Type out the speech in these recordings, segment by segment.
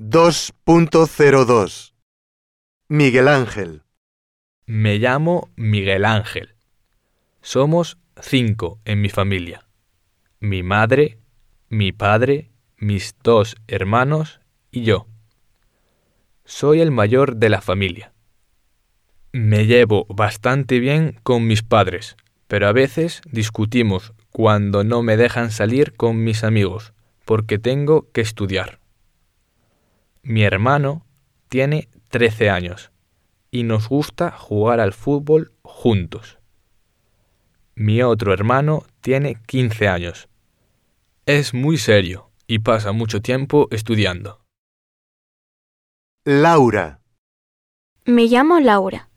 2.02 Miguel Ángel Me llamo Miguel Ángel. Somos cinco en mi familia. Mi madre, mi padre, mis dos hermanos y yo. Soy el mayor de la familia. Me llevo bastante bien con mis padres, pero a veces discutimos cuando no me dejan salir con mis amigos, porque tengo que estudiar. Mi hermano tiene 13 años y nos gusta jugar al fútbol juntos. Mi otro hermano tiene 15 años. Es muy serio y pasa mucho tiempo estudiando. Laura Me llamo Laura.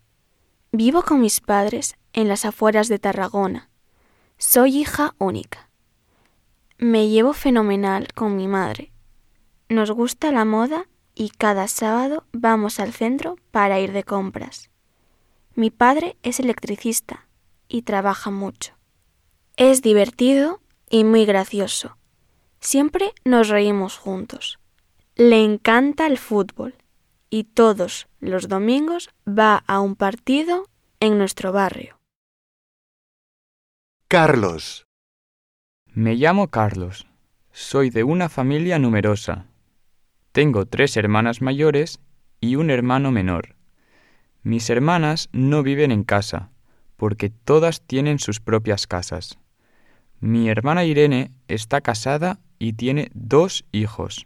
Vivo con mis padres en las afueras de Tarragona. Soy hija única. Me llevo fenomenal con mi madre. Nos gusta la moda y cada sábado vamos al centro para ir de compras. Mi padre es electricista y trabaja mucho. Es divertido y muy gracioso. Siempre nos reímos juntos. Le encanta el fútbol y todos los domingos va a un partido en nuestro barrio. Carlos Me llamo Carlos. Soy de una familia numerosa. Tengo tres hermanas mayores y un hermano menor. Mis hermanas no viven en casa, porque todas tienen sus propias casas. Mi hermana Irene está casada y tiene dos hijos.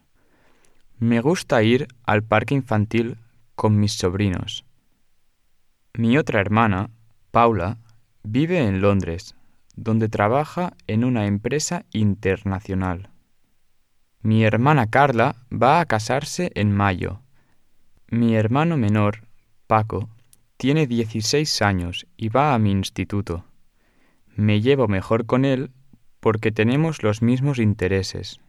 Me gusta ir al parque infantil con mis sobrinos. Mi otra hermana, Paula, vive en Londres, donde trabaja en una empresa internacional. Mi hermana Carla va a casarse en mayo. Mi hermano menor, Paco, tiene 16 años y va a mi instituto. Me llevo mejor con él porque tenemos los mismos intereses.